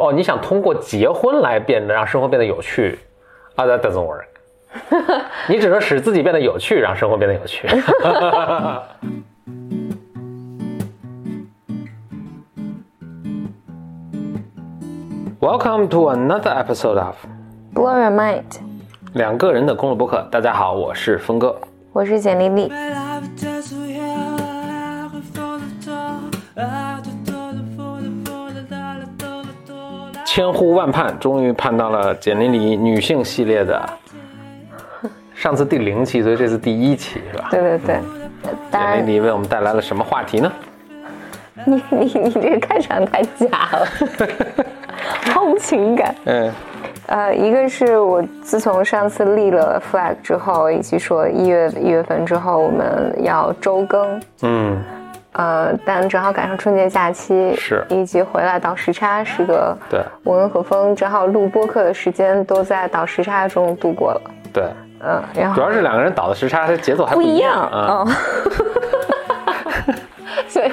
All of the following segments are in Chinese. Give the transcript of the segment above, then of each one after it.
哦，你想通过结婚来变得让生活变得有趣啊？That doesn't work。你只能使自己变得有趣，让生活变得有趣。Welcome to another episode of Blow Your Mind，两个人的公路博客。大家好，我是峰哥。我是简丽丽。千呼万盼，终于盼到了简历里女性系列的，上次第零期，所以这次第一期是吧？对对对，简历里为我们带来了什么话题呢？你你你这个开场太假了，毫无情感。嗯，呃，一个是我自从上次立了 flag 之后，以及说一月一月份之后我们要周更，嗯，呃，但正好赶上春节假期，是。以及回来倒时差，是个对。我跟何峰正好录播客的时间都在倒时差中度过了，对，嗯，然后主要是两个人倒的时差，它节奏还不一一样。嗯，所以。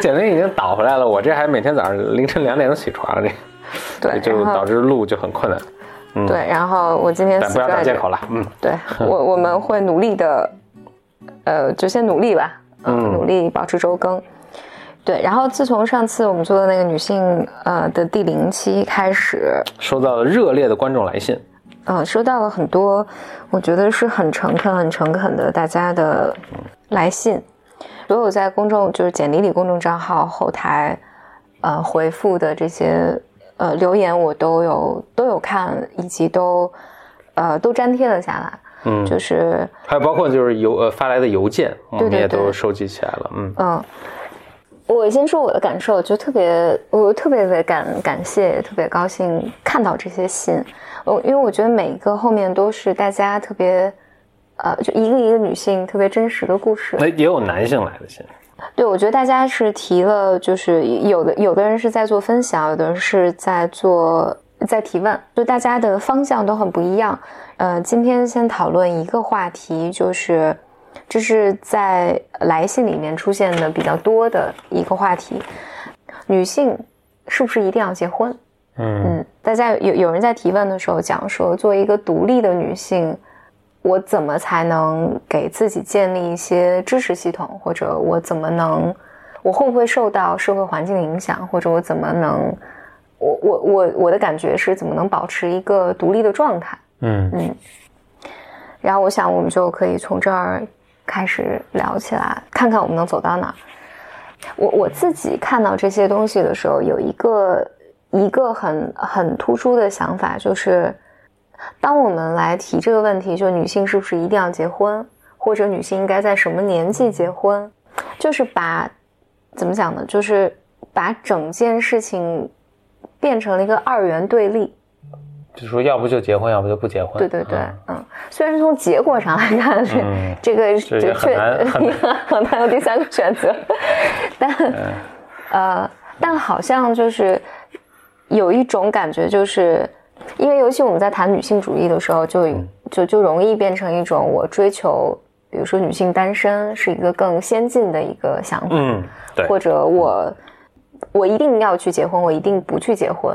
简历已经倒回来了，我这还每天早上凌晨两点钟起床，这。对，就导致录就很困难。嗯，对，然后我今天不要找借口了。嗯，对我我们会努力的，呃，就先努力吧，嗯，嗯努力保持周更。对，然后自从上次我们做的那个女性呃的第零期开始，收到了热烈的观众来信。呃，收到了很多，我觉得是很诚恳、很诚恳的大家的来信。所有在公众就是简历里公众账号后台，呃回复的这些呃留言，我都有都有看，以及都呃都粘贴了下来。嗯，就是还有包括就是邮呃发来的邮件，我们也都收集起来了。嗯嗯，我先说我的感受，就特别，我特别的感感谢，也特别高兴看到这些信。我因为我觉得每一个后面都是大家特别，呃，就一个一个女性特别真实的故事。那也有男性来的信。对，我觉得大家是提了，就是有的有的人是在做分享，有的人是在做在提问，就大家的方向都很不一样。呃，今天先讨论一个话题，就是这是在来信里面出现的比较多的一个话题：女性是不是一定要结婚？嗯嗯，大家有有人在提问的时候讲说，作为一个独立的女性，我怎么才能给自己建立一些支持系统，或者我怎么能，我会不会受到社会环境的影响，或者我怎么能，我我我我的感觉是怎么能保持一个独立的状态？嗯嗯，然后我想我们就可以从这儿开始聊起来，看看我们能走到哪儿。我我自己看到这些东西的时候，有一个一个很很突出的想法，就是当我们来提这个问题，就女性是不是一定要结婚，或者女性应该在什么年纪结婚，就是把怎么讲呢？就是把整件事情变成了一个二元对立。就说要不就结婚，要不就不结婚。对对对，嗯嗯，虽然从结果上来看，这、嗯这个这确很难 很难有第三个选择，但、呃，但好像就是有一种感觉，就是因为尤其我们在谈女性主义的时候，就、嗯就就容易变成一种我追求，比如说女性单身是一个更先进的一个想法，嗯，对，或者我我一定要去结婚，我一定不去结婚。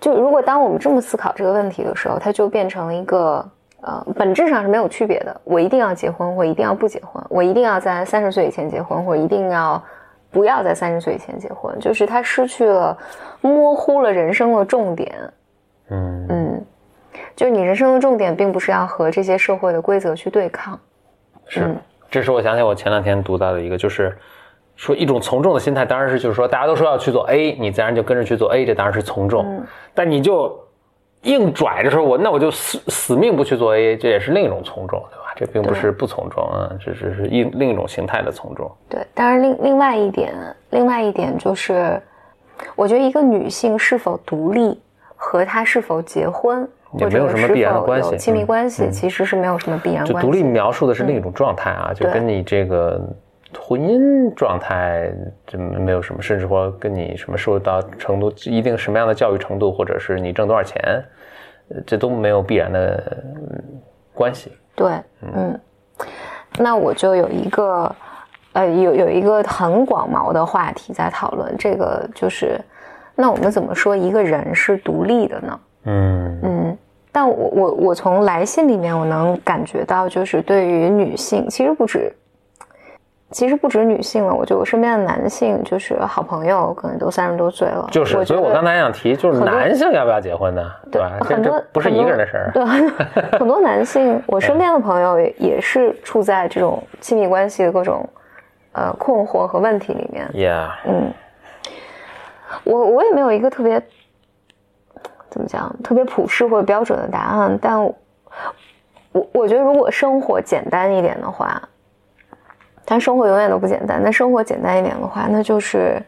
就如果当我们这么思考这个问题的时候，它就变成了一个呃，本质上是没有区别的。我一定要结婚，我一定要不结婚，我一定要在三十岁以前结婚，或一定要不要在三十岁以前结婚，就是它失去了，模糊了人生的重点。嗯嗯，就是你人生的重点并不是要和这些社会的规则去对抗。是嗯，这是我想起我前两天读到的一个，就是说一种从众的心态，当然是就是说大家都说要去做 A，你自然就跟着去做 A，这当然是从众。嗯但你就硬拽着说我那我就死死命不去做 A，这也是另一种从众，对吧？这并不是不从众啊，这只是一另一种形态的从众。对，当然另另外一点，另外一点就是，我觉得一个女性是否独立和她是否结婚也没有什么必然的关系有亲密嗯关系，嗯其实是没有什么必然关系。就独立描述的是另一种状态啊，就跟你这个婚姻状态这没有什么，甚至说跟你什么受到程度一定什么样的教育程度，或者是你挣多少钱，呃这都没有必然的嗯关系。对，嗯，那我就有一个，呃，有有一个很广袤的话题在讨论，这个就是那我们怎么说一个人是独立的呢？嗯嗯，但我我我从来信里面我能感觉到，就是对于女性，其实不止，其实不止女性了。我觉得我身边的男性，就是好朋友，可能都三十多岁了。就是，所以我刚才想提，就是男性要不要结婚呢？对吧？很多不是一个人的事儿。对，很多男性，我身边的朋友也也是处在这种亲密关系的各种呃困惑和问题里面。Yeah，嗯，我我也没有一个特别怎么讲特别普世或者标准的答案，但我我觉得如果生活简单一点的话，但生活永远都不简单。那生活简单一点的话，那就是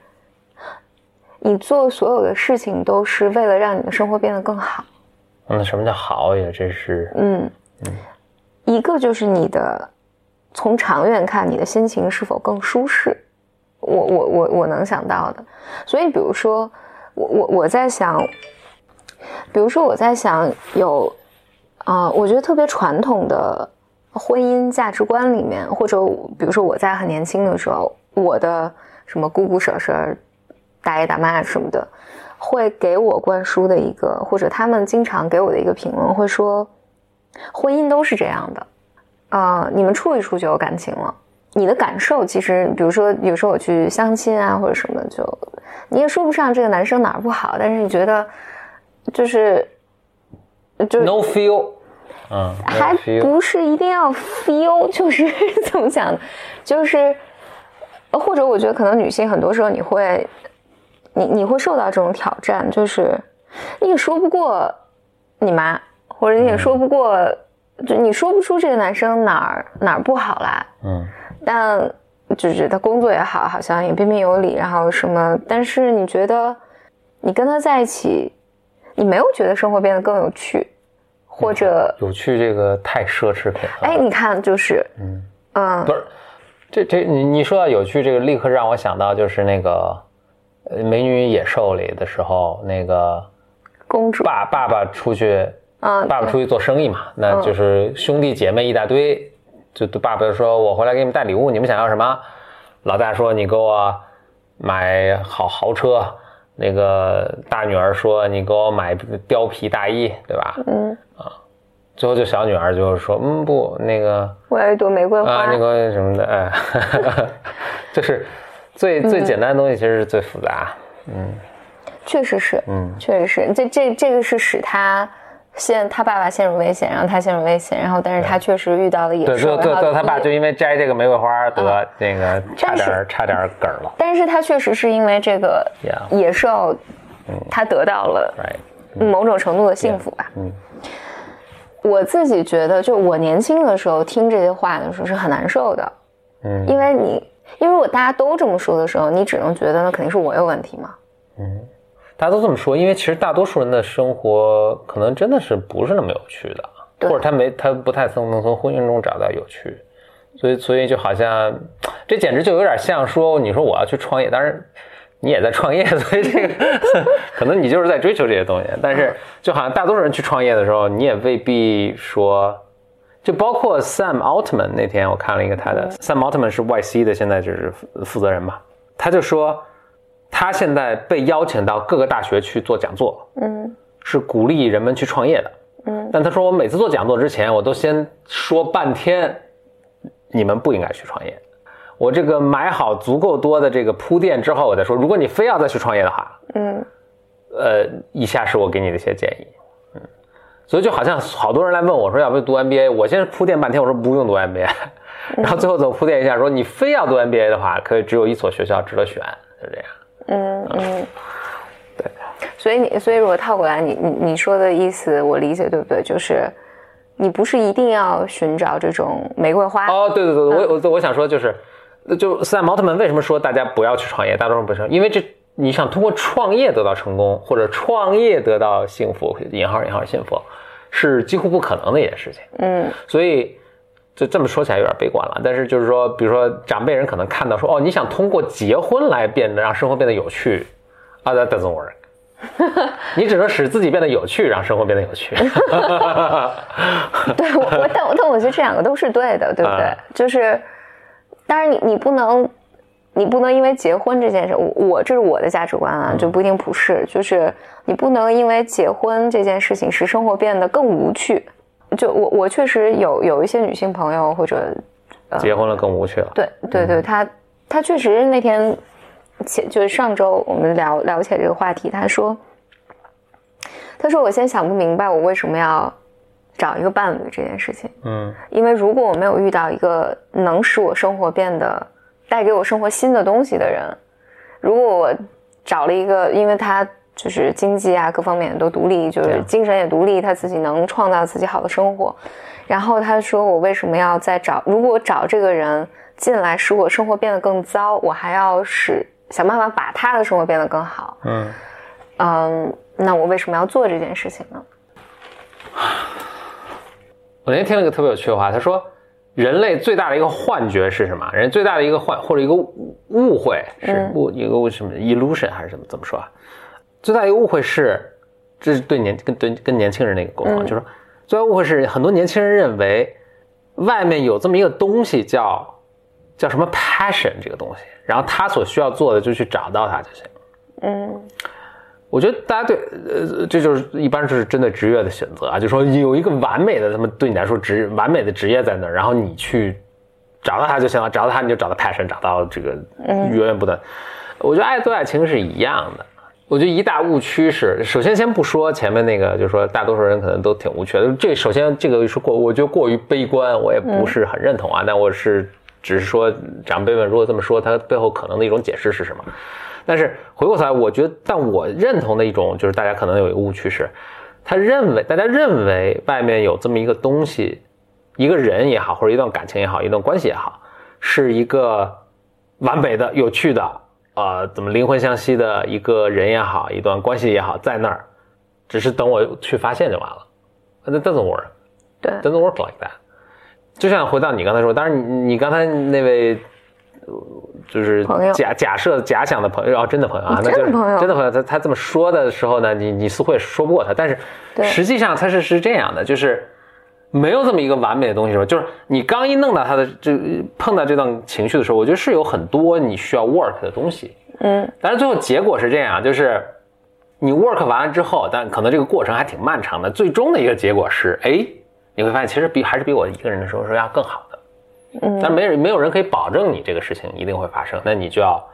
你做所有的事情都是为了让你的生活变得更好。那什么叫好也这是，嗯，一个就是你的从长远看，你的心情是否更舒适？我我我我能想到的，所以比如说，我我我在想，比如说我在想有，啊、我觉得特别传统的婚姻价值观里面，或者比如说我在很年轻的时候，我的什么姑姑婶婶、大爷大妈什么的，会给我灌输的一个，或者他们经常给我的一个评论，会说，婚姻都是这样的，啊、你们处一处就有感情了。你的感受其实，比如说有时候我去相亲啊或者什么，就你也说不上这个男生哪儿不好，但是你觉得就是就 no feel，嗯还不是一定要 feel，就是怎么讲呢？就是呃或者我觉得可能女性很多时候你会，你你会受到这种挑战，就是你也说不过你妈，或者你也说不过，就你说不出这个男生哪儿哪儿不好啦，嗯但就是他工作也好，好像也彬彬有礼，然后什么，但是你觉得你跟他在一起，你没有觉得生活变得更有趣，或者有趣这个太奢侈品了。哎，你看，就是，嗯嗯不是，这这你你说到有趣，这个立刻让我想到就是那个呃《美女与野兽》里的时候，那个公主，爸爸爸出去，嗯，爸爸出去做生意嘛，那就是兄弟姐妹一大堆，就对爸爸就说：“我回来给你们带礼物，你们想要什么？”老大说：“你给我买好豪车。”那个大女儿说：“你给我买貂皮大衣，对吧？”嗯，最后就小女儿就是说：“嗯，不，那个我要一朵玫瑰花，啊，那个什么的，哎，就是最最简单的东西，其实是最复杂。嗯。确实是，嗯。确实是，这这这个是使他陷他爸爸陷入危险，然后他陷入危险，然后但是他确实遇到了野对，兽，最后最然后后他爸就因为摘这个玫瑰花得那个差点差点儿梗儿了。但是他确实是因为这个野兽，他得到了某种程度的幸福吧。嗯我自己觉得，就我年轻的时候听这些话的时候是很难受的，嗯。因为你，因为如果大家都这么说的时候，你只能觉得那肯定是我有问题嘛。嗯。大家都这么说，因为其实大多数人的生活可能真的是不是那么有趣的，或者他没他不太能能从婚姻中找到有趣，所以所以就好像这简直就有点像说你说我要去创业，当然你也在创业，所以这个 可能你就是在追求这些东西，但是就好像大多数人去创业的时候，你也未必说。就包括 Sam Altman 那天我看了一个他的、Sam Altman 是 YC 的，现在就是负负责人嘛，他就说他现在被邀请到各个大学去做讲座，嗯是鼓励人们去创业的。嗯但他说我每次做讲座之前，我都先说半天，你们不应该去创业。我这个买好足够多的这个铺垫之后，我再说，如果你非要再去创业的话，嗯呃，以下是我给你的一些建议。嗯，所以就好像好多人来问我说要不要读 MBA，我先铺垫半天，我说不用读 MBA，然后最后总铺垫一下说你非要读 MBA 的话，可以只有一所学校值得选，就这样。嗯嗯，对。所以你，所以如果套过来，你你你说的意思我理解对不对？就是你不是一定要寻找这种玫瑰花，哦，对对对，我我我想说就是，就斯坦毛特曼为什么说大家不要去创业？大多数不是，因为这你想通过创业得到成功，或者创业得到幸福（引号引号幸福），是几乎不可能的一件事情。嗯所以就这么说起来有点悲观了。但是就是说，比如说长辈人可能看到说，哦，你想通过结婚来变得让生活变得有趣，啊，that doesn't work。你只能使自己变得有趣，让生活变得有趣。对我我但我但我觉得这两个都是对的，对不对？啊就是，当然你你不能，你不能因为结婚这件事，我我这是我的价值观啊，就不一定普世。就是你不能因为结婚这件事情使生活变得更无趣。就我我确实有有一些女性朋友或者结婚了更无趣了。对对对，她她确实那天前就是上周我们聊聊起来这个话题，她说她说我现在想不明白我为什么要找一个伴侣这件事情。嗯，因为如果我没有遇到一个能使我生活变得带给我生活新的东西的人，如果我找了一个，因为他就是经济啊各方面都独立，就是精神也独立，他自己能创造自己好的生活。然后他说：“我为什么要再找？如果找这个人进来使我生活变得更糟，我还要使想办法把他的生活变得更好。嗯嗯，那我为什么要做这件事情呢？”我那天听了个特别有趣的话，他说。人类最大的一个幻觉是什么？人最大的一个幻或者一个误会是误一个什么 illusion 还是什么怎么说啊？最大一个误会是，这是对年跟对跟年轻人的一个沟通，就是说最大误会是很多年轻人认为外面有这么一个东西叫叫什么 passion 这个东西，然后他所需要做的就去找到它就行。嗯。我觉得大家对，呃，这就是一般就是针对职业的选择啊，就说有一个完美的，他们对你来说职完美的职业在那儿，然后你去找到它就行了，找到它你就找到 passion，找到这个源源不断。我觉得爱做爱情是一样的。我觉得一大误区是，首先先不说前面那个，就是说大多数人可能都挺无趣的。这首先这个是过，我觉得过于悲观，我也不是很认同啊。但我是只是说长辈们如果这么说，他背后可能的一种解释是什么？但是回过头来，我觉得，但我认同的一种就是大家可能有一个误区是，他认为大家认为外面有这么一个东西，一个人也好，或者一段感情也好，一段关系也好，是一个完美的、有趣的，呃，怎么灵魂相吸的一个人也好，一段关系也好，在那儿，只是等我去发现就完了。那 doesn't work，对，doesn't work like that。就像回到你刚才说，当然你你刚才那位。就是假假设假想的朋友哦，真的朋友啊，那就是真的朋友。他他这么说的时候呢，你你似乎也说不过他，但是实际上他是是这样的，就是没有这么一个完美的东西，是吧？就是你刚一弄到他的这碰到这段情绪的时候，我觉得是有很多你需要 work 的东西，嗯，但是最后结果是这样，就是你 work 完了之后，但可能这个过程还挺漫长的，最终的一个结果是，哎，你会发现其实比还是比我一个人的时候说要更好。嗯，但没人没有人可以保证你这个事情一定会发生，那你就要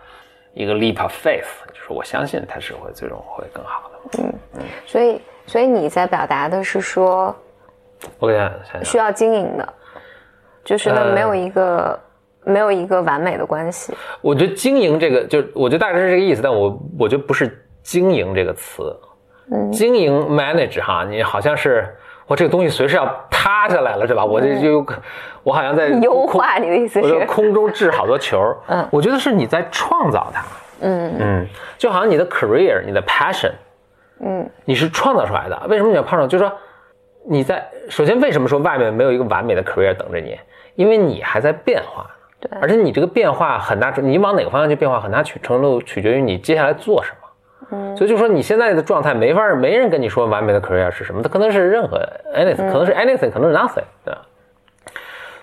一个 leap of faith，就是我相信它是会最终会更好的。嗯嗯，所以所以你在表达的是说，我给想想，需要经营的，就是呢没有一个没有一个完美的关系。我觉得经营这个，就我觉得大概是这个意思，但我我觉得不是经营这个词，嗯，经营 manage 哈，你好像是。我这个东西随时要塌下来了，是吧？我这就，我好像在 优化你的意思是？我在空中掷好多球。嗯，我觉得是你在创造它。嗯嗯，就好像你的 career，你的 passion，嗯，你是创造出来的。为什么你要创造？就是说你在首先为什么说外面没有一个完美的 career 等着你？因为你还在变化。对，而且你这个变化很大，你往哪个方向去变化，很大取程度取决于你接下来做什么。嗯，所以就说你现在的状态没法，没人跟你说完美的 career 是什么，它可能是任何 anything，可能是 anything，可能是 nothing，对吧？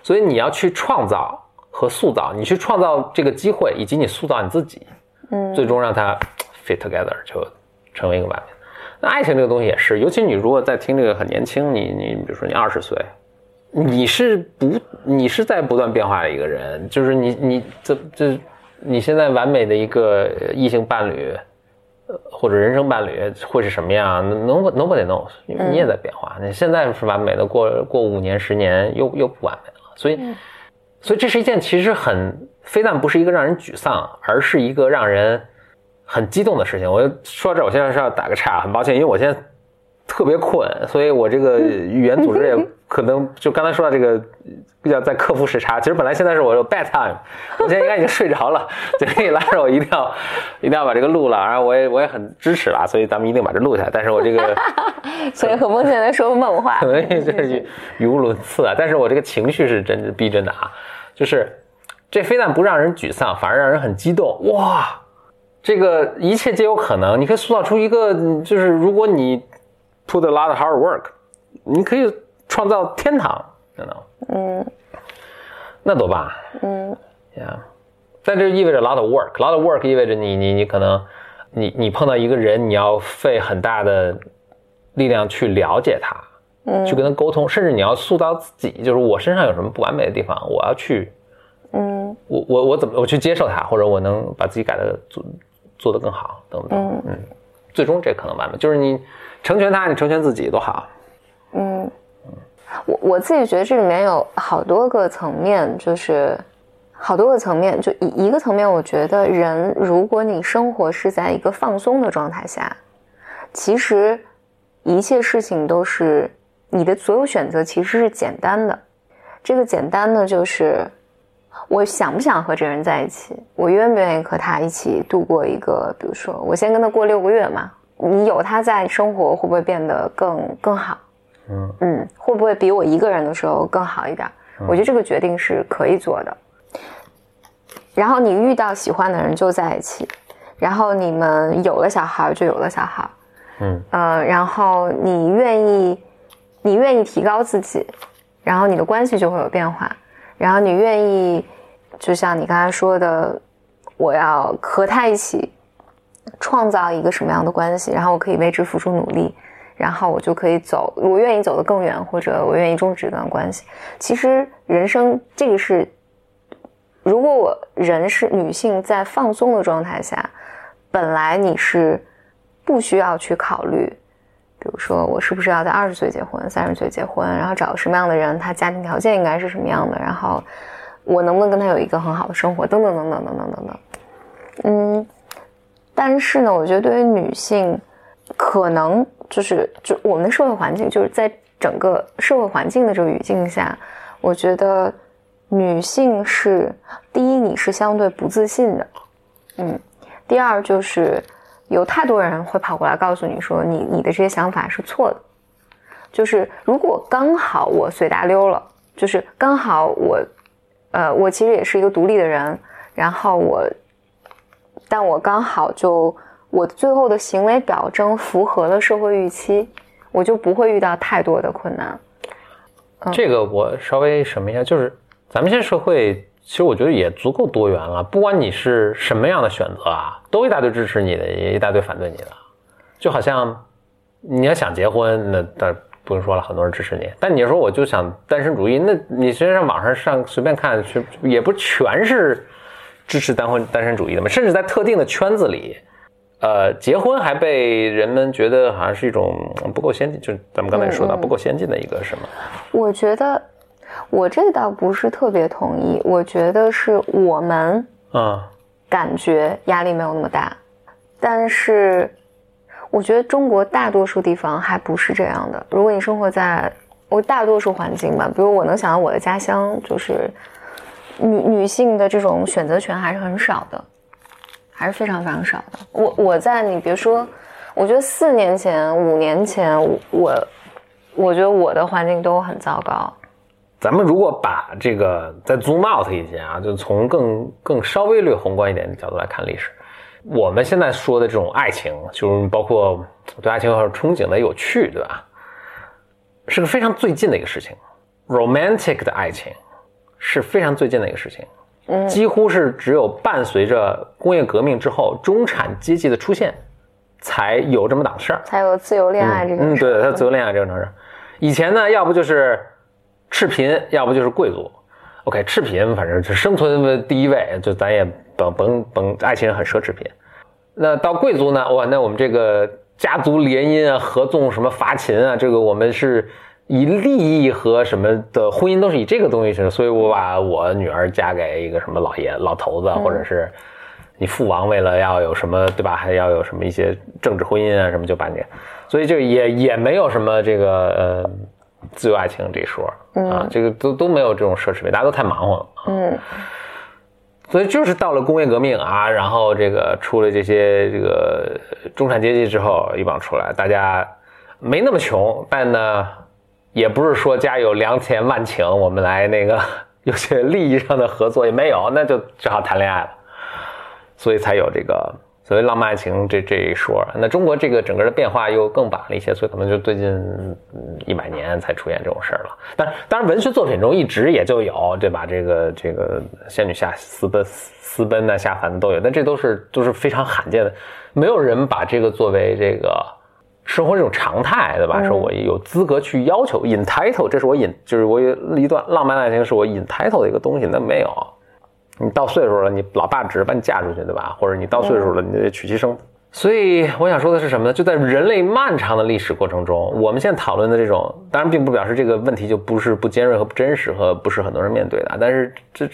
所以你要去创造和塑造，你去创造这个机会，以及你塑造你自己，嗯，最终让它 fit together 就成为一个完美。那爱情这个东西也是，尤其你如果在听这个很年轻，你你比如说你二十岁，你是不你是在不断变化的一个人，就是你你这这你现在完美的一个异性伴侣。或者人生伴侣会是什么样？Nobody knows，因为你也在变化。你现在是完美的，过过五年、十年又又不完美了。所以，所以这是一件其实很非但不是一个让人沮丧，而是一个让人很激动的事情。我说这，我现在是要打个岔，很抱歉，因为我现在。特别困，所以我这个 语言组织也可能就刚才说到这个比较在克服时差。其实本来现在是我有 bed time，我现在应该已经睡着了，所以拉着我一定要一定要把这个录了。然后我也我也很支持了，所以咱们一定把这录下来。但是我这个 所以很抱歉在说梦话，可能就是语无伦次啊。但是我这个情绪是真逼真的啊，就是这非但不让人沮丧，反而让人很激动。哇，这个一切皆有可能，你可以塑造出一个就是如果你。Put a lot of hard work，你可以创造天堂，嗯，那多棒，嗯，呀，但这意味着 lot of work，lot of work 意味着你你你可能你你碰到一个人，你要费很大的力量去了解他，嗯，去跟他沟通，甚至你要塑造自己，就是我身上有什么不完美的地方，我要去，嗯，我我我怎么我去接受它，或者我能把自己改的做做得更好，等等，嗯，最终这可能完美，就是你成全他，你成全自己多好，嗯，我我自己觉得这里面有好多个层面，就是好多个层面，就一一个层面，我觉得人如果你生活是在一个放松的状态下，其实一切事情都是你的所有选择其实是简单的，这个简单的就是我想不想和这人在一起，我愿不愿意和他一起度过一个，比如说我先跟他过六个月嘛，你有他在，生活会不会变得更更好？嗯嗯，会不会比我一个人的时候更好一点？我觉得这个决定是可以做的。然后你遇到喜欢的人就在一起，然后你们有了小孩就有了小孩，嗯呃，然后你愿意，你愿意提高自己，然后你的关系就会有变化，然后你愿意，就像你刚才说的，我要和他一起创造一个什么样的关系，然后我可以为之付出努力。然后我就可以走，我愿意走得更远，或者我愿意终止这段关系。其实人生这个是，如果我人是女性，在放松的状态下，本来你是不需要去考虑，比如说我是不是要在二十岁结婚，三十岁结婚，然后找个什么样的人，他家庭条件应该是什么样的，然后我能不能跟他有一个很好的生活，等等等等等等等等。嗯，但是呢，我觉得对于女性，可能。就是就我们的社会环境，就是在整个社会环境的这个语境下，我觉得女性是第一，你是相对不自信的，嗯，第二就是有太多人会跑过来告诉你说，你你的这些想法是错的，就是如果刚好我随大溜了，就是刚好我，呃，我其实也是一个独立的人，然后我，但我刚好就。我最后的行为表征符合了社会预期，我就不会遇到太多的困难。这个我稍微什么一下，就是咱们现在社会其实我觉得也足够多元了，不管你是什么样的选择啊，都一大堆支持你的，也一大堆反对你的。就好像你要想结婚，那但不用说了，很多人支持你。但你说我就想单身主义，那你实际上网上上随便看，也不全是支持单婚单身主义的嘛，甚至在特定的圈子里。呃，结婚还被人们觉得好像是一种不够先进，就是咱们刚才说到不够先进的一个什么？我觉得我这倒不是特别同意，我觉得是我们啊感觉压力没有那么大，但是我觉得中国大多数地方还不是这样的。如果你生活在我大多数环境吧，比如我能想到我的家乡，就是女女性的这种选择权还是很少的。还是非常非常少的。我我在你别说，我觉得四年前、五年前，我我觉得我的环境都很糟糕。咱们如果把这个再 zoom out 一些啊，就从更更稍微略宏观一点的角度来看历史，我们现在说的这种爱情，就是包括对爱情有憧憬的有趣，对吧？是个非常最近的一个事情，romantic 的爱情是非常最近的一个事情。几乎是只有伴随着工业革命之后中产阶级的出现，才有这么档事儿，才有自由恋爱这种。嗯，对，才有自由恋爱这个城市。以前呢，要不就是赤贫，要不就是贵族。OK，赤贫反正是生存第一位，就咱也甭甭甭，爱情很奢侈品。那到贵族呢？哇，那我们这个家族联姻啊，合纵什么伐秦啊，这个我们是。以利益和什么的婚姻都是以这个东西去，所以我把我女儿嫁给一个什么老爷老头子，或者是你父王为了要有什么对吧，还要有什么一些政治婚姻啊什么就把你，所以就也也没有什么这个呃自由爱情这一说啊，这个都都没有这种奢侈品，大家都太忙活了。嗯，所以就是到了工业革命啊，然后这个出了这些这个中产阶级之后一帮出来，大家没那么穷，但呢。也不是说家有良田万顷，我们来那个 有些利益上的合作也没有，那就只好谈恋爱了，所以才有这个所谓浪漫爱情这这一说。那中国这个整个的变化又更晚了一些，所以可能就最近一百年才出现这种事儿了。但当然，文学作品中一直也就有，对吧？这个这个仙女下私奔私奔啊下凡的都有，但这都是都是非常罕见的，没有人把这个作为这个。生活这种常态，对吧？说我有资格去要求 entitle，这是我引，就是我有一段浪漫爱情是我 entitle 的一个东西，那没有。你到岁数了，你老爸只是把你嫁出去，对吧？或者你到岁数了，你得娶妻生子。所以我想说的是什么呢？就在人类漫长的历史过程中，我们现在讨论的这种，当然并不表示这个问题就不是不尖锐和不真实和不是很多人面对的，但是这。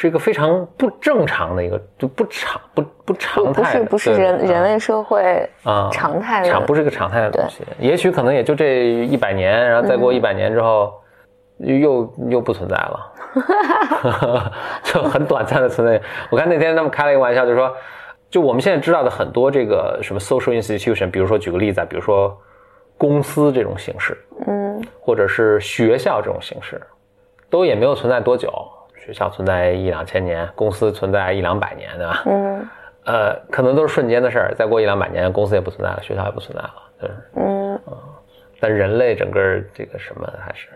是一个非常不正常的一个，就不常不不常态，不是不是人人类社会啊常态的，不是一个常态的东西。也许可能也就这一百年，然后再过一百年之后，又又不存在了，就很短暂的存在。我看那天他们开了一个玩笑，就说，就我们现在知道的很多这个什么 social institution，比如说举个例子啊，比如说公司这种形式，嗯，或者是学校这种形式，都也没有存在多久。学校存在一两千年，公司存在一两百年，对吧？嗯，呃，可能都是瞬间的事儿。再过一两百年，公司也不存在了，学校也不存在了，对。嗯但人类整个这个什么还是，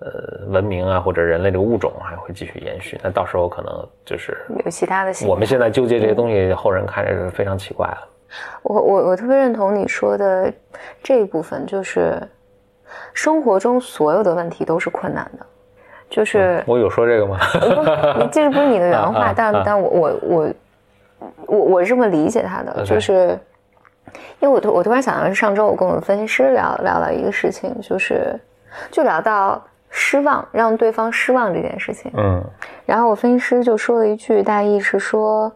呃，文明啊，或者人类这个物种还会继续延续。那到时候可能就是有其他的。我们现在纠结这些东西，后人看着是非常奇怪了。我我我特别认同你说的这一部分，就是生活中所有的问题都是困难的。就是我有说这个吗？这是不是你的原话？但但我我我我我是这么理解他的，就是因为我突我突然想到，是上周我跟我的分析师聊聊了一个事情，就是就聊到失望，让对方失望这件事情。嗯，然后我分析师就说了一句，大意是说，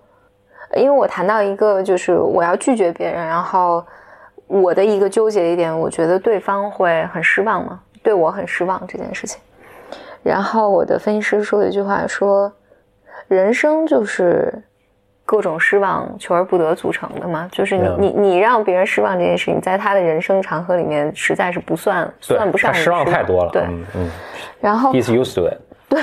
因为我谈到一个，就是我要拒绝别人，然后我的一个纠结一点，我觉得对方会很失望嘛，对我很失望这件事情。然后我的分析师说了一句话，说：“人生就是各种失望求而不得组成的嘛，就是你你你让别人失望这件事情，在他的人生长河里面实在是不算算不上失望太多了。”对，嗯。然后，he's used to it。对，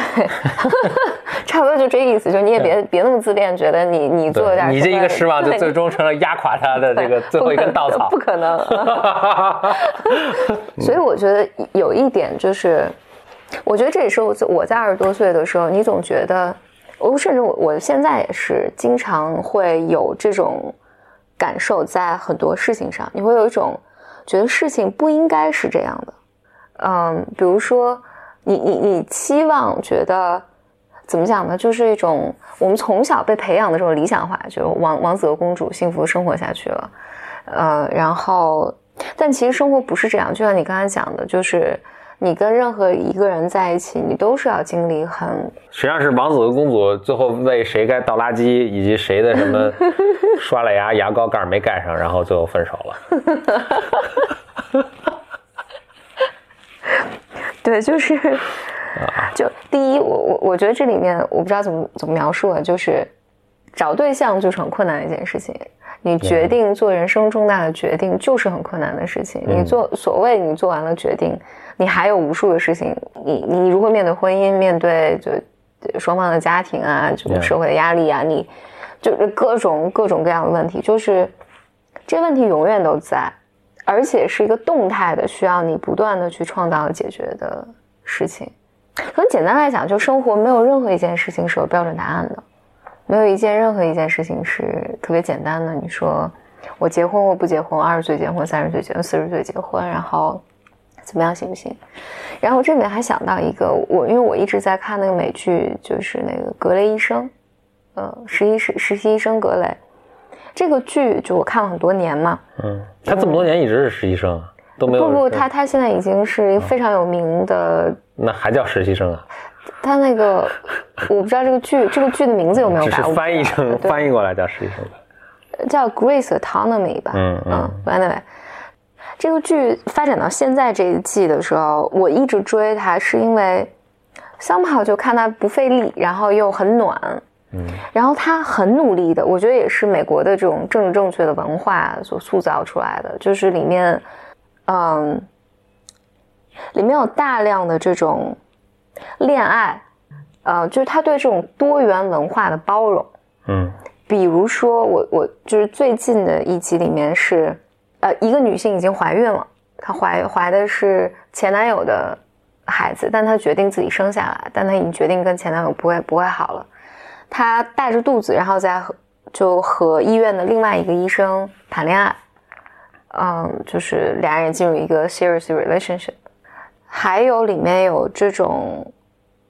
差不多就这意思，就你也别别那么自恋，觉得你你做点你这一个失望就最终成了压垮他的这个最后一根稻草，不可能。所以我觉得有一点就是。我觉得这也是我我在二十多岁的时候，你总觉得，我甚至我我现在也是经常会有这种感受，在很多事情上，你会有一种觉得事情不应该是这样的，嗯，比如说你你你期望觉得怎么讲呢？就是一种我们从小被培养的这种理想化，就王王子和公主幸福生活下去了，呃，然后但其实生活不是这样，就像你刚才讲的，就是。你跟任何一个人在一起，你都是要经历很。实际上是王子和公主最后为谁该倒垃圾，以及谁的什么 刷了牙牙膏盖没盖上，然后最后分手了。对，就是，就第一，我我我觉得这里面我不知道怎么怎么描述啊，就是找对象就是很困难的一件事情。你决定做人生重大的决定，就是很困难的事情。你做所谓你做完了决定，你还有无数的事情。你你如何面对婚姻，面对就双方的家庭啊，这个社会的压力啊，你就是各种各种各样的问题，就是这问题永远都在，而且是一个动态的，需要你不断的去创造解决的事情。很简单来讲，就生活没有任何一件事情是有标准答案的。没有一件任何一件事情是特别简单的。你说我结婚或不结婚，二十岁结婚，三十岁结婚，四十岁结婚，然后怎么样行不行？然后这里面还想到一个，我因为我一直在看那个美剧，就是那个格雷医生，呃，实习实实习医生格雷。这个剧就我看了很多年嘛。嗯，他这么多年一直是实习生啊，都没有不不，他他现在已经是非常有名的。那还叫实习生啊？他那个我不知道这个剧 这个剧的名字有没有 改？翻译成翻译过来叫实习生叫 Grace Autonomy 吧。嗯嗯，Anyway，这个剧发展到现在这一季的时候，我一直追它，是因为 somehow 就看它不费力，然后又很暖。嗯，然后他很努力的，我觉得也是美国的这种政治正确的文化所塑造出来的，就是里面，嗯，里面有大量的这种。恋爱，呃，就是他对这种多元文化的包容，嗯，比如说我我就是最近的一集里面是，呃，一个女性已经怀孕了，她怀怀的是前男友的孩子，但她决定自己生下来，但她已经决定跟前男友不会不会好了，她带着肚子，然后再和就和医院的另外一个医生谈恋爱，嗯，就是俩人进入一个 serious relationship，还有里面有这种，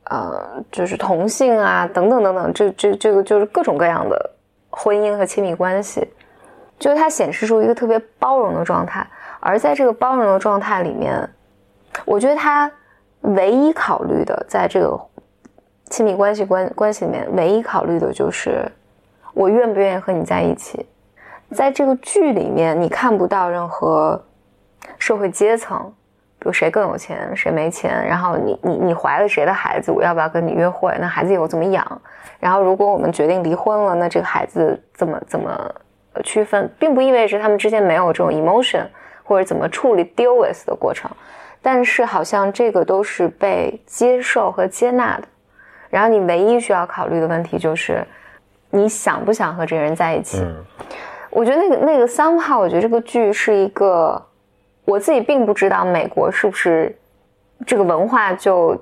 呃，就是同性啊等等等等，这这这个就是各种各样的。婚姻和亲密关系，就是它显示出一个特别包容的状态，而在这个包容的状态里面，我觉得他唯一考虑的，在这个亲密关系关关系里面，唯一考虑的就是我愿不愿意和你在一起。在这个剧里面，你看不到任何社会阶层，比如谁更有钱，谁没钱，然后你你你怀了谁的孩子，我要不要跟你约会？那孩子以后怎么养？然后，如果我们决定离婚了，那这个孩子怎么怎么区分，并不意味着他们之间没有这种 emotion 或者怎么处理 deal with 的过程，但是好像这个都是被接受和接纳的。然后你唯一需要考虑的问题就是，你想不想和这个人在一起？我觉得那个那个 somehow，我觉得这个剧是一个，我自己并不知道美国是不是这个文化就。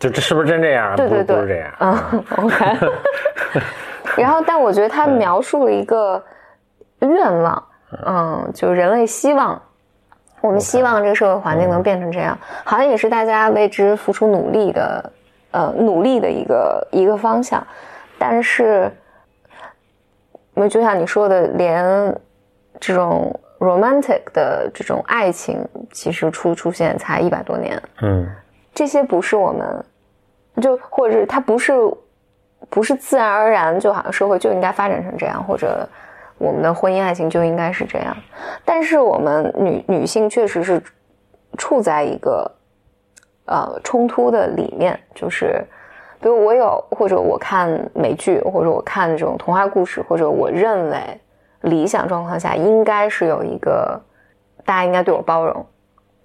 就这是不是真这样？对对对，不是这样。嗯，OK。然后，但我觉得他描述了一个愿望，嗯，就人类希望，我们希望这个社会环境能变成这样，好像也是大家为之付出努力的，呃，努力的一个一个方向。但是，我就像你说的，连这种 romantic 的这种爱情，其实出出现才一百多年。嗯。这些不是我们，就或者是它不是，不是自然而然，就好像社会就应该发展成这样，或者我们的婚姻爱情就应该是这样。但是我们女女性确实是处在一个呃冲突的里面，就是比如我有或者我看美剧，或者我看这种童话故事，或者我认为理想状况下应该是有一个大家应该对我包容。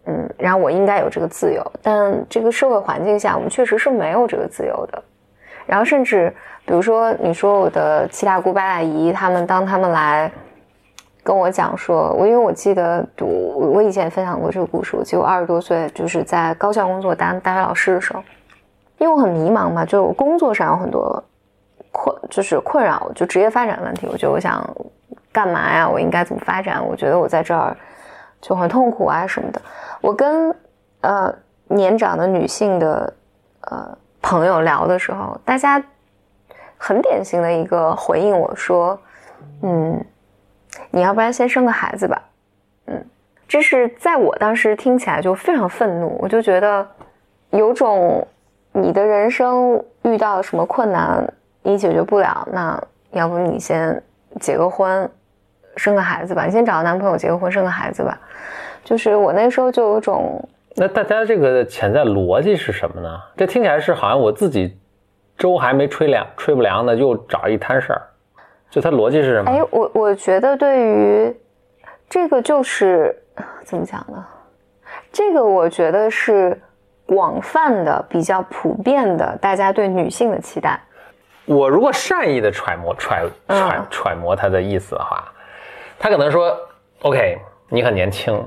嗯，然后我应该有这个自由，但这个社会环境下，我们确实是没有这个自由的。然后甚至，比如说，你说我的七大姑八大姨，他们当他们来跟我讲说，我因为我记得，读我以前也分享过这个故事。我记得我二十多岁，就是在高校工作当大学老师的时候，因为我很迷茫嘛，就工作上有很多困，就是困扰，就职业发展问题。我觉得我想干嘛呀？我应该怎么发展？我觉得我在这儿。就很痛苦啊什么的。我跟呃年长的女性的呃朋友聊的时候，大家很典型的一个回应我说：“嗯，你要不然先生个孩子吧。”嗯，这是在我当时听起来就非常愤怒，我就觉得有种你的人生遇到什么困难你解决不了，那要不你先结个婚。生个孩子吧，你先找个男朋友，结个婚，生个孩子吧。就是我那时候就有种……那大家这个潜在逻辑是什么呢？这听起来是好像我自己粥还没吹凉，吹不凉呢，又找一摊事儿。就它逻辑是什么？哎，我我觉得对于这个就是怎么讲呢？这个我觉得是广泛的、比较普遍的，大家对女性的期待。我如果善意的揣摩、揣揣揣摩他的意思的话。他可能说：“OK，你很年轻，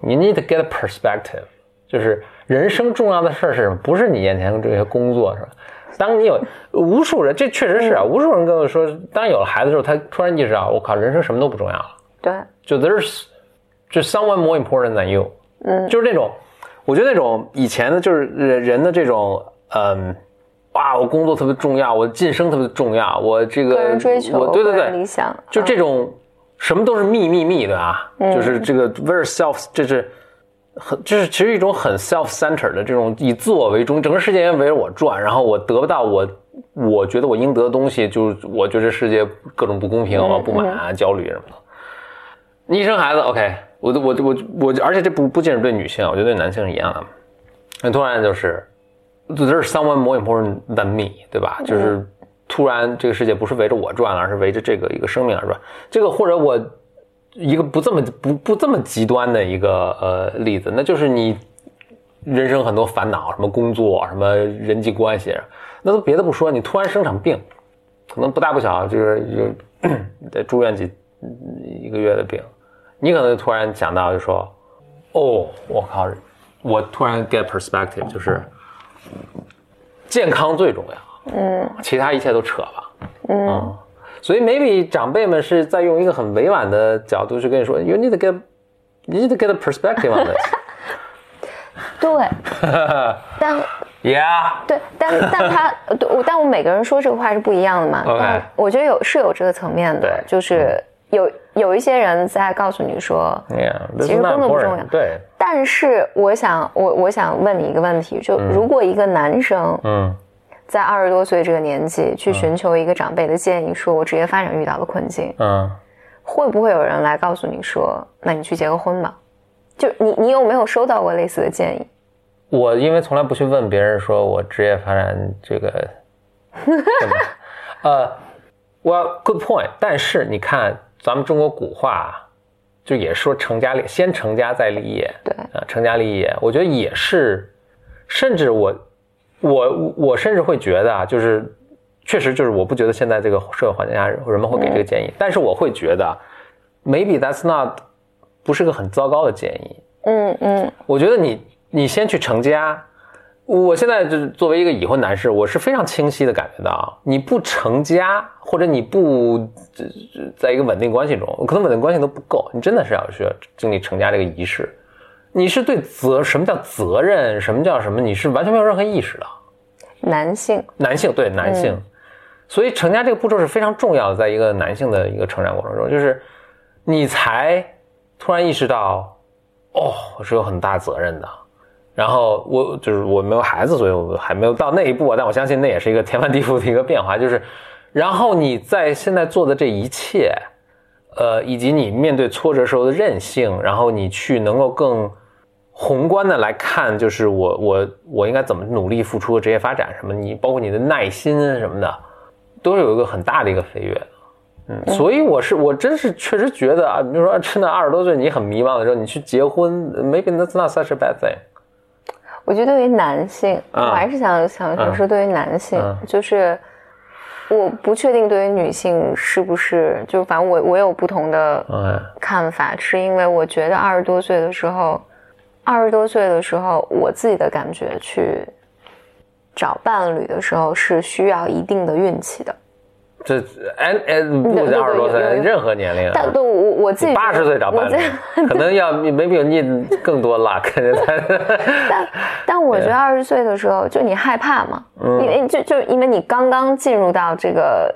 你 need to get a perspective，就是人生重要的事儿是什么？不是你眼前这些工作，是吧？当你有无数人，这确实是啊，无数人跟我说，当有了孩子之后，他突然意识到，我靠，人生什么都不重要了。对，就 there's 就 someone more important than you，嗯，就是那种，我觉得那种以前的，就是人人的这种，嗯，哇，我工作特别重要，我晋升特别重要，我这个个人追求，对对对，理想，就这种。”什么都是密密密，对吧？就是这个 very self，这是很，这是其实一种很 self-centered 的这种以自我为中，整个世界围着我转，然后我得不到我我觉得我应得的东西，就是我觉得世界各种不公平，我不满啊、焦虑什么的。你生孩子，OK，我我我我，而且这不不仅是对女性，我觉得对男性是一样的。那突然就是，there's someone more important than me，对吧？就是。突然，这个世界不是围着我转，而是围着这个一个生命而转。这个或者我一个不这么不不这么极端的一个呃例子，那就是你人生很多烦恼，什么工作，什么人际关系，那都别的不说，你突然生场病，可能不大不小，就是就得住院几一个月的病，你可能突然想到就说，哦，我靠，我突然 get perspective，就是健康最重要，嗯，其他一切都扯吧，嗯，所以 maybe 长辈们是在用一个很委婉的角度去跟你说，you need to get，you need to get a perspective on this。对，但 Yeah，对，但但他对我，但我每个人说这个话是不一样的嘛。OK 但我觉得有是有这个层面的，对。就是有有一些人在告诉你说，Yeah，其实根本不重要。对，但是我想我我想问你一个问题，就如果一个男生嗯在二十多岁这个年纪去寻求一个长辈的建议，说我职业发展遇到了困境，嗯，会不会有人来告诉你说，那你去结个婚吧？就你你有没有收到过类似的建议？我因为从来不去问别人说我职业发展这个 呃，我 good point。但是你看咱们中国古话，就也说成家立先成家再立业，对啊，成家立业，我觉得也是，甚至我我我甚至会觉得啊，就是确实就是我不觉得现在这个社会环境下人们会给这个建议，但是我会觉得 maybe that's not 不是个很糟糕的建议。嗯嗯我觉得你你先去成家，我现在就是作为一个已婚男士，我是非常清晰的感觉到，你不成家或者你不在一个稳定关系中，可能稳定关系都不够，你真的是要需要经历成家这个仪式。你是对责什么叫责任，什么叫什么，你是完全没有任何意识的。男性男性对男性，所以成家这个步骤是非常重要的，在一个男性的一个成长过程中，就是你才突然意识到，哦，我是有很大责任的。然后我就是我没有孩子，所以我还没有到那一步啊。但我相信那也是一个天翻地覆的一个变化，就是，然后你在现在做的这一切，呃，以及你面对挫折时候的韧性，然后你去能够更宏观的来看，就是我我我应该怎么努力付出职业发展什么，你包括你的耐心什么的，都是有一个很大的一个飞跃。嗯，所以我是我真是确实觉得啊，比如说真的二十多岁你很迷茫的时候，你去结婚，maybe that's not such a bad thing。我觉得对于男性，啊我还是想想想说，对于男性，嗯就是我不确定对于女性是不是，就反正我我有不同的嗯看法，是因为我觉得二十多岁的时候，二十多岁的时候，我自己的感觉去找伴侣的时候是需要一定的运气的。这哎哎，不对对止二十多岁任何年龄啊，但对我我自己八十岁找伴侣，可能要 maybe you need 更多 luck。但 但我觉得二十岁的时候，就你害怕嘛，嗯。因为就就因为你刚刚进入到这个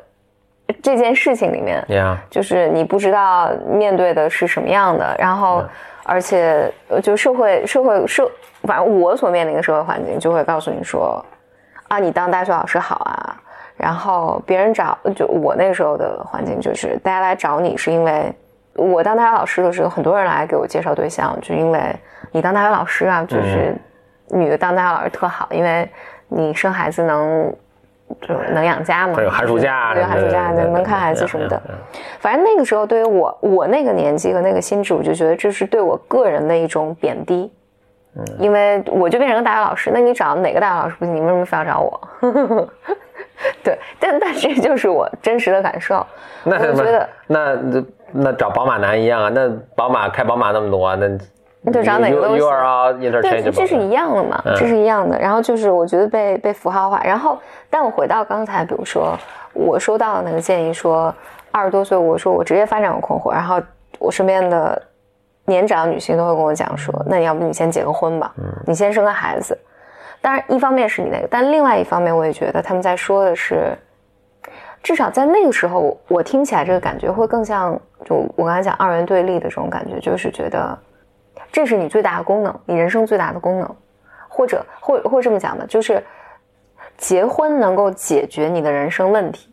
这件事情里面，呀，就是你不知道面对的是什么样的，然后而且呃就社会社会社，反正我所面临的社会环境就会告诉你说，啊，你当大学老师好啊，然后别人找就我那时候的环境就是大家来找你是因为我当大学老师的时候，很多人来给我介绍对象，就因为你当大学老师啊，就是女的当大学老师特好，因为你生孩子能。就能养家嘛，还有寒暑假对什么的寒暑假能看孩子什么的。反正那个时候，对于我我那个年纪和那个心智，我就觉得这是对我个人的一种贬低。嗯因为我就变成个大学老师，那你找哪个大学老师不行？你为什么非要找我？对，但但这就是我真实的感受。那我觉得？那那那找宝马男一样啊？那宝马开宝马那么多啊，那那就找哪个都行 you are all 对，interchangeable。这是一样的嘛，嗯这是一样的。然后就是我觉得被被符号化，然后但我回到刚才，比如说我收到的那个建议说，二十多岁，我说我职业发展有困惑，然后我身边的年长女性都会跟我讲说，那你要不你先结个婚吧，你先生个孩子。当然，一方面是你那个，但另外一方面，我也觉得他们在说的是，至少在那个时候，我听起来这个感觉会更像，就我刚才讲二元对立的这种感觉，就是觉得这是你最大的功能，你人生最大的功能，或者或或这么讲吧，就是结婚能够解决你的人生问题。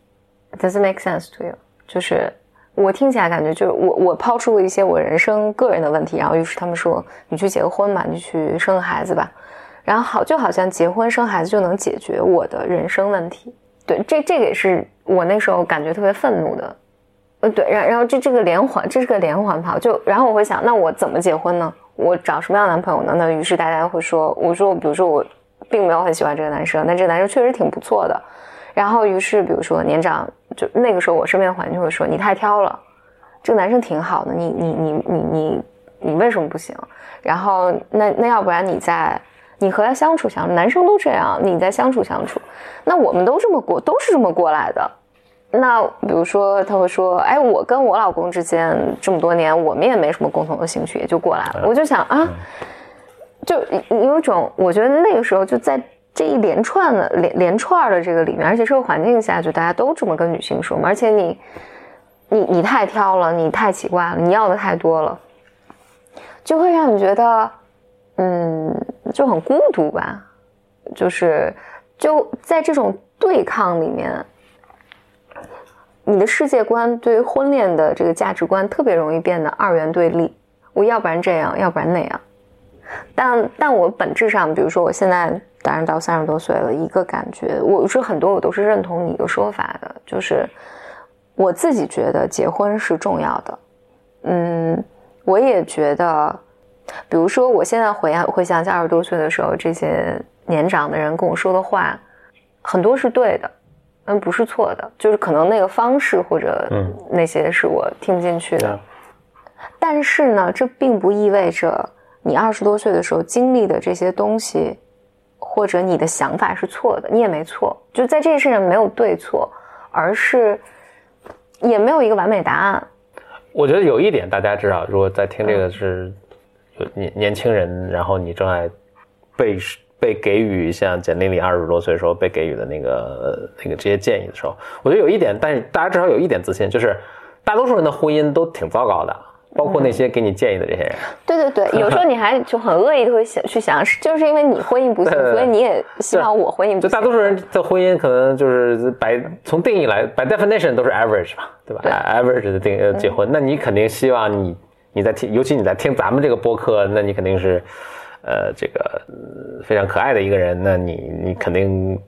Does it make sense to you？就是我听起来感觉就是我我抛出了一些我人生个人的问题，然后于是他们说你去结个婚吧，你去生个孩子吧，然后好就好像结婚生孩子就能解决我的人生问题。对，这这个也是我那时候感觉特别愤怒的。呃，对，然然后这这个连环，这是个连环炮，就然后我会想，那我怎么结婚呢？我找什么样的男朋友呢？那于是大家会说，我说，比如说我并没有很喜欢这个男生，但这个男生确实挺不错的。然后于是比如说年长就那个时候我身边环境会说你太挑了，这个男生挺好的，你你你你你你为什么不行？然后那那要不然你在你和他相处相处，男生都这样，你在相处相处，那我们都这么过，都是这么过来的。那比如说他会说，哎，我跟我老公之间这么多年，我们也没什么共同的兴趣，也就过来了。我就想啊，就有一种，我觉得那个时候就在这一连串的连连串的这个里面，而且社会环境下，就大家都这么跟女性说嘛，而且你你你太挑了，你太奇怪了，你要的太多了，就会让你觉得，嗯，就很孤独吧，就是就在这种对抗里面。你的世界观对于婚恋的这个价值观特别容易变得二元对立，我要不然这样，要不然那样。但但我本质上，比如说我现在当然到三十多岁了，一个感觉，我说很多我都是认同你的说法的，就是我自己觉得结婚是重要的。嗯，我也觉得，比如说我现在回回想起二十多岁的时候，这些年长的人跟我说的话，很多是对的。嗯，不是错的，就是可能那个方式或者那些是我听不进去的。但是呢，这并不意味着你二十多岁的时候经历的这些东西，或者你的想法是错的，你也没错。就在这件事上没有对错，而是也没有一个完美答案。我觉得有一点大家知道，如果在听这个是年年轻人，然后你正在被。被给予像简历里二十多岁时候被给予的那个那个这些建议的时候，我觉得有一点，但是大家至少有一点自信，就是大多数人的婚姻都挺糟糕的，包括那些给你建议的这些人。对对对，有时候你还就很恶意的会想去想，就是因为你婚姻不幸，所以你也希望我婚姻不幸。就大多数人的婚姻可能就是白从定义来，by definition 都是 average 嘛，对吧？average 的定结婚，那你肯定希望你你在听，尤其你在听咱们这个播客，那你肯定是。呃，这个非常可爱的一个人，那你你肯定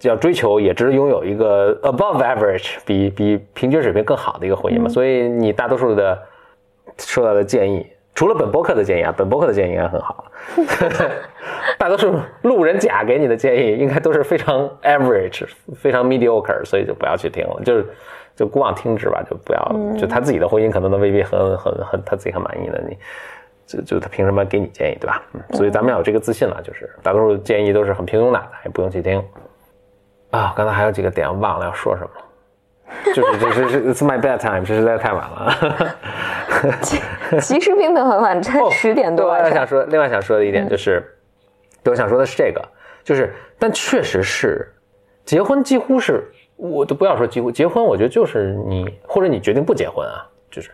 要追求，也只拥有一个 above average，比比平均水平更好的一个婚姻嘛。所以你大多数的受到的建议，除了本播客的建议啊，本播客的建议应该很好。大多数路人甲给你的建议，应该都是非常 average，非常 mediocre，所以就不要去听了，就是就姑妄听之吧，就不要，就他自己的婚姻可能都未必很很很他自己很满意的你。就就他凭什么给你建议，对吧？嗯，所以咱们要有这个自信了，就是大多数建议都是很平庸的，也不用去听。啊，刚才还有几个点忘了要说什么，就是就是是 It's my bad time，这实在太晚了。其实并没有很晚，才十点多。另外想说，另外想说的一点就是，我想说的是这个，就是但确实是结婚几乎是，我都不要说结婚结婚，我觉得就是你或者你决定不结婚啊，就是。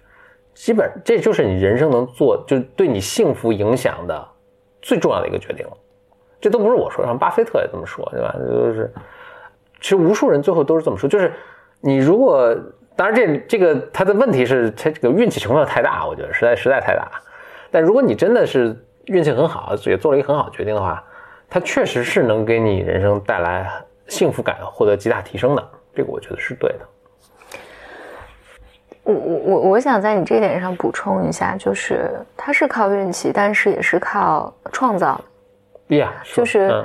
基本这就是你人生能做，就对你幸福影响的最重要的一个决定了。这都不是我说，像巴菲特也这么说，对吧？就是，其实无数人最后都是这么说。就是你如果，当然这这个他的问题是，他这个运气成分太大，我觉得实在实在太大。但如果你真的是运气很好，也做了一个很好决定的话，它确实是能给你人生带来幸福感，获得极大提升的。这个我觉得是对的。我我我我想在你这点上补充一下，就是它是靠运气，但是也是靠创造。呀，就是，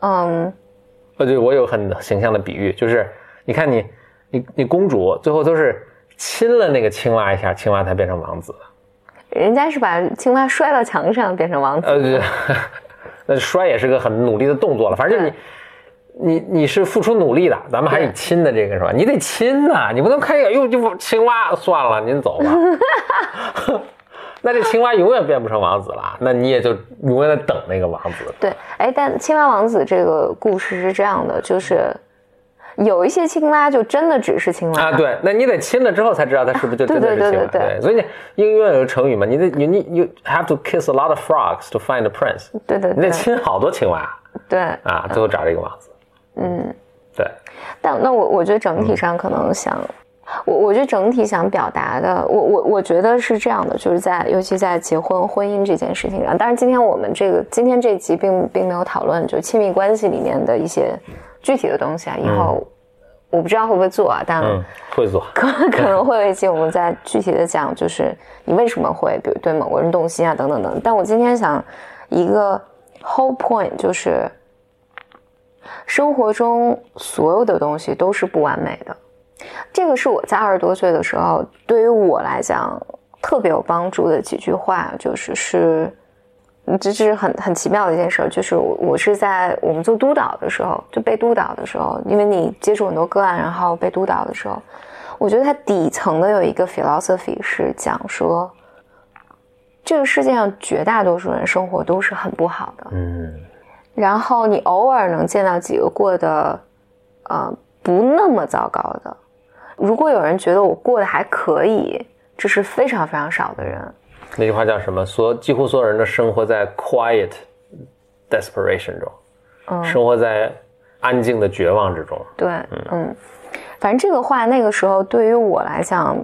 嗯，呃，对，我有很形象的比喻，就是你看你你你公主最后都是亲了那个青蛙一下，青蛙才变成王子。人家是把青蛙摔到墙上变成王子。呃，那摔也是个很努力的动作了，反正你。你你是付出努力的，咱们还是以亲的这个是吧？你得亲呐，你不能看一眼哟就青蛙算了，您走吧。那这青蛙永远变不成王子了，那你也就永远在等那个王子。对，哎，但青蛙王子这个故事是这样的，就是有一些青蛙就真的只是青蛙啊。对，那你得亲了之后才知道它是不是就真的是青蛙。对对对对。所以你英语有个成语嘛，你得你你 you have to kiss a lot of frogs to find a prince。对对。你得亲好多青蛙。对。啊，最后找这个王子。嗯，对，但那我我觉得整体上可能想，我我觉得整体想表达的，我我我觉得是这样的，就是在尤其在结婚婚姻这件事情上，当然今天我们这个今天这集并并没有讨论就亲密关系里面的一些具体的东西啊，以后我不知道会不会做啊，但会做，可 可能会有一期我们再具体的讲，就是你为什么会比如对某个人动心啊，等等等，但我今天想一个 whole point 就是。生活中所有的东西都是不完美的，这个是我在二十多岁的时候，对于我来讲特别有帮助的几句话，就是是，这是很很奇妙的一件事，就是我我是在我们做督导的时候，就被督导的时候，因为你接触很多个案，然后被督导的时候，我觉得它底层的有一个 philosophy 是讲说，这个世界上绝大多数人生活都是很不好的，嗯。然后你偶尔能见到几个过得，呃，不那么糟糕的。如果有人觉得我过得还可以，这是非常非常少的人。那句话叫什么？所几乎所有人都生活在 quiet desperation 中，嗯，生活在安静的绝望之中。对，嗯，反正这个话那个时候对于我来讲，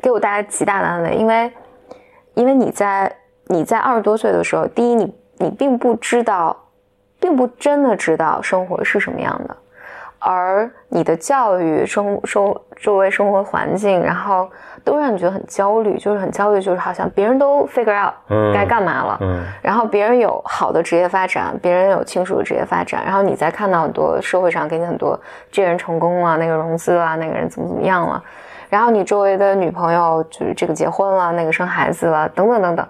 给我带来极大的安慰，因为，因为你在你在二十多岁的时候，第一，你你并不知道，并不真的知道生活是什么样的，而你的教育、生生周围生活环境，然后都让你觉得很焦虑，就是很焦虑，就是好像别人都 figure out 嗯该干嘛了，嗯。然后别人有好的职业发展，别人有清楚的职业发展，然后你再看到很多社会上给你很多这人成功了，那个融资了，那个人怎么怎么样了，然后你周围的女朋友就是这个结婚了，那个生孩子了，等等等等，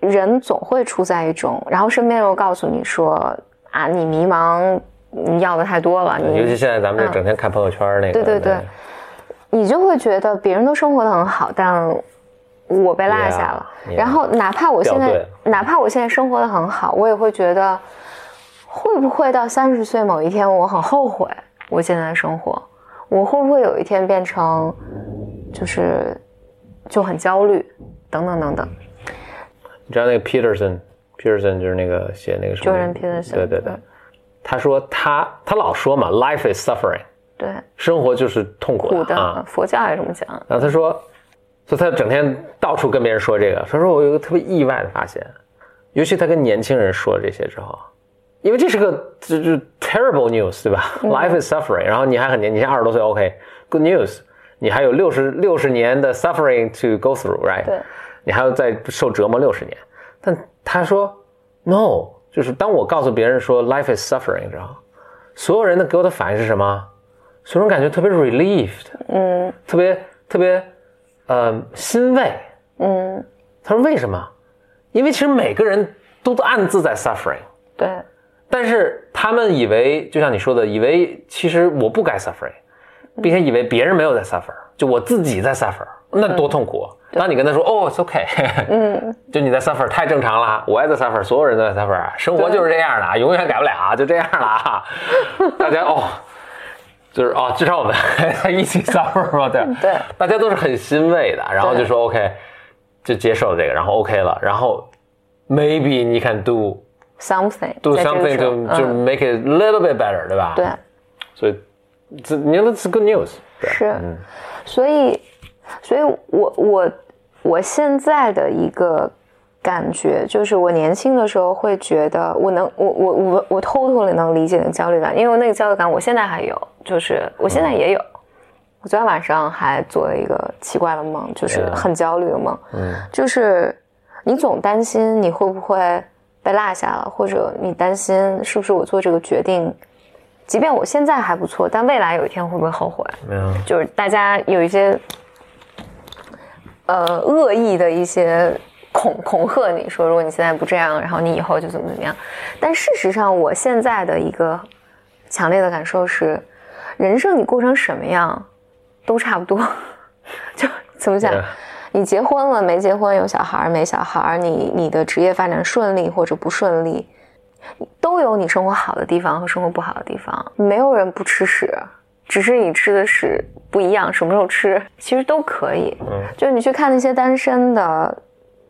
人总会处在一种，然后身边又告诉你说啊，你迷茫，你要的太多了，你尤其现在咱们这整天看朋友圈那个，对对对，你就会觉得别人都生活的很好，但我被落下了。Yeah, yeah. 然后哪怕我现在哪怕我现在生活的很好，我也会觉得会不会到三十岁某一天我很后悔我现在的生活，我会不会有一天变成就是就很焦虑等等等等。你知道那个 Peterson，Peterson 就是那个写那个什么 Jordan Peterson，对对对嗯，他说他他老说嘛，life is suffering，对，生活就是痛苦苦的、啊。佛教还是这么讲，然后他说，所以他整天到处跟别人说这个。他说我有一个特别意外的发现，尤其他跟年轻人说这些之后，因为这是个这这 terrible news 对吧、l i f e is suffering，然后你还很年，你现在二十多岁，OK，good、news，你还有六十六十年的 suffering to go through，right？对，你还要再受折磨六十年。但他说 no，就是当我告诉别人说 life is suffering，你知道，所有人的给我的反应是什么？所有人感觉特别 relieved，嗯特别特别呃欣慰。嗯，他说为什么？因为其实每个人都暗自在 suffering，对但是他们以为，就像你说的，以为其实我不该 suffering，并且以为别人没有在 suffer，就我自己在 suffer，那多痛苦。当你跟他说哦，it's okay，嗯，就你在 suffer 太正常了，我也在 suffer，所有人都在 suffer，生活就是这样的，永远改不了，就这样了啊。大家哦，就是哦，至少我们还 一起 suffer 嘛，对对。大家都是很欣慰的，然后就说 OK，就接受了这个，然后 OK 了，然后 maybe 你 can do something do something 就嗯。make it a little bit better，对吧？对。所以这你说 that's good news，对是，所以，所以我我我现在的一个感觉就是，我年轻的时候会觉得，我能，我我我我 totally 能理解那个焦虑感，因为那个焦虑感我现在还有，就是我现在也有。我昨天晚上还做了一个奇怪的梦，就是很焦虑的梦，嗯就是你总担心你会不会被落下了，或者你担心是不是我做这个决定，即便我现在还不错，但未来有一天会不会后悔？没有，就是大家有一些呃恶意的一些恐恐吓你说，如果你现在不这样，然后你以后就怎么怎么样。但事实上，我现在的一个强烈的感受是，人生你过成什么样都差不多。就怎么讲 Yeah 你结婚了没结婚，有小孩没小孩，你你的职业发展顺利或者不顺利，都有你生活好的地方和生活不好的地方。没有人不吃屎，只是你吃的是不一样，什么时候吃其实都可以。嗯就是你去看那些单身的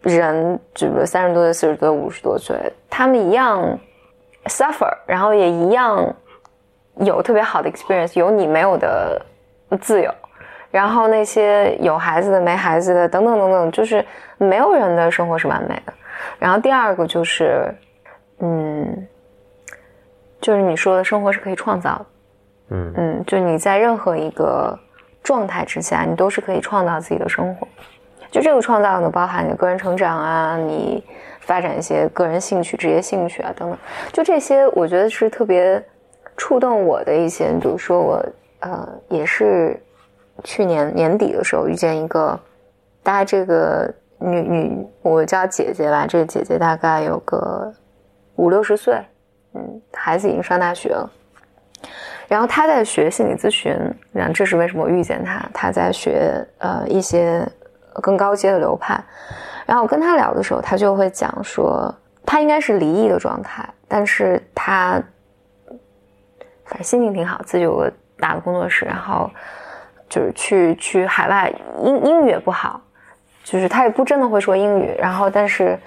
人，就比如三十多岁、四十多岁、五十多岁，他们一样 suffer，然后也一样有特别好的 experience，有你没有的自由。然后那些有孩子的、没孩子的，等等等等，就是没有人的生活是完美的。然后第二个就是，嗯，就是你说的生活是可以创造的，嗯，就你在任何一个状态之下，你都是可以创造自己的生活。就这个创造呢，包含你个人成长啊，你发展一些个人兴趣、职业兴趣啊等等，就这些，我觉得是特别触动我的一些。比如说我呃，也是去年年底的时候遇见一个，大概这个女女，我叫姐姐吧，这个姐姐大概有个五六十岁，嗯，孩子已经上大学了。然后他在学心理咨询，然后这是为什么我遇见他。他在学呃一些更高阶的流派。然后我跟他聊的时候，他就会讲说，他应该是离异的状态，但是他反正心情挺好，自己有个大的工作室，然后就是去去海外，英英语也不好，就是他也不真的会说英语，然后但是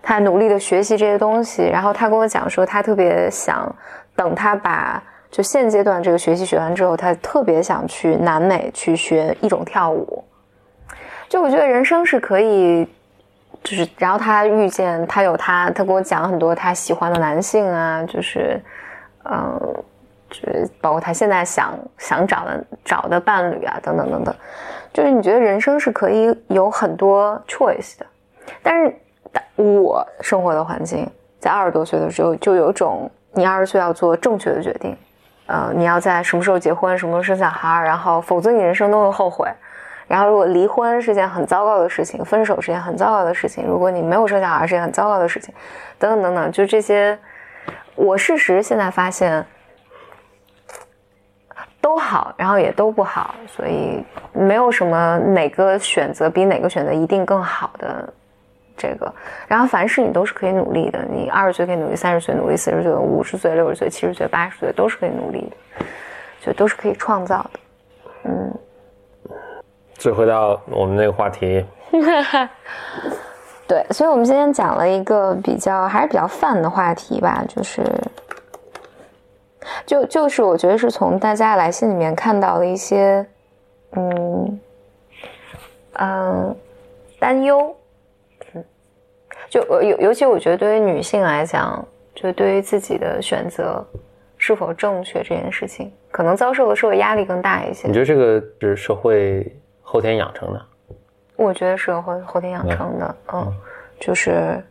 他努力的学习这些东西。然后他跟我讲说，他特别想等他把。就现阶段这个学习学完之后，他特别想去南美去学一种跳舞。就我觉得人生是可以，就是然后他遇见他有他，他跟我讲很多他喜欢的男性啊，就是嗯，就是包括他现在想想找的找的伴侣啊，等等等等。就是你觉得人生是可以有很多 choice 的，但是我生活的环境在二十多岁的时候就有种你二十岁要做正确的决定。呃，你要在什么时候结婚，什么时候生小孩，然后否则你人生都会后悔。然后如果离婚是件很糟糕的事情，分手是件很糟糕的事情，如果你没有生小孩是件很糟糕的事情，等等等等，就这些。我事实现在发现都好，然后也都不好，所以没有什么哪个选择比哪个选择一定更好的。这个，然后凡事你都是可以努力的。你二十岁可以努力，三十岁努力，四十岁、五十岁、六十岁、七十岁、八十岁都是可以努力的，就都是可以创造的。嗯。再回到我们那个话题。对，所以我们今天讲了一个比较还是比较泛的话题吧，就是，就就是我觉得是从大家来信里面看到的一些，嗯嗯，担忧。就尤尤其我觉得对于女性来讲，就对于自己的选择是否正确这件事情，可能遭受的社会压力更大一些。你觉得这个是社会后天养成的？我觉得是后后天养成的，嗯，就是，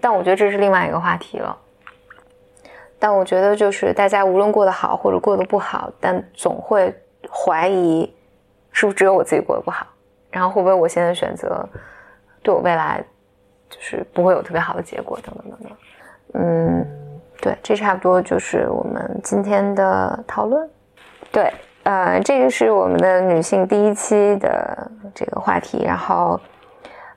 但我觉得这是另外一个话题了。但我觉得就是大家无论过得好或者过得不好，但总会怀疑是不是只有我自己过得不好，然后会不会我现在选择对我未来。就是不会有特别好的结果，等等等等。嗯，对，这差不多就是我们今天的讨论。对，呃，这个是我们的女性第一期的这个话题，然后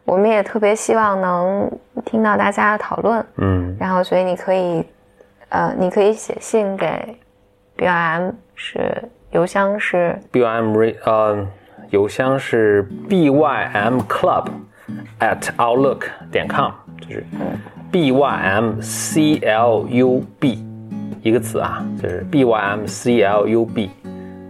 我们也特别希望能听到大家的讨论。嗯，然后所以你可以，呃，你可以写信给 B M，是邮箱是 B M R，呃，邮箱是 B Y M Club。At outlook 点 com 就是 b y m c l u b 一个词啊，就是 b y m c l u b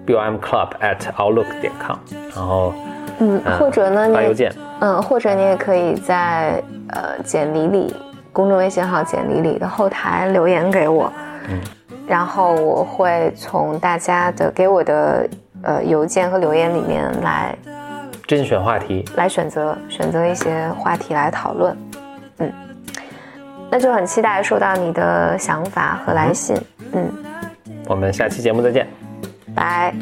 b y m club at outlook 点 com，然后嗯，或者呢，发邮件，嗯，或者你也可以在呃简历里公众微信号简历里的后台留言给我，嗯，然后我会从大家的给我的呃邮件和留言里面来。甄选话题。来选择选择一些话题来讨论，嗯，那就很期待收到你的想法和来信，嗯，我们下期节目再见，拜。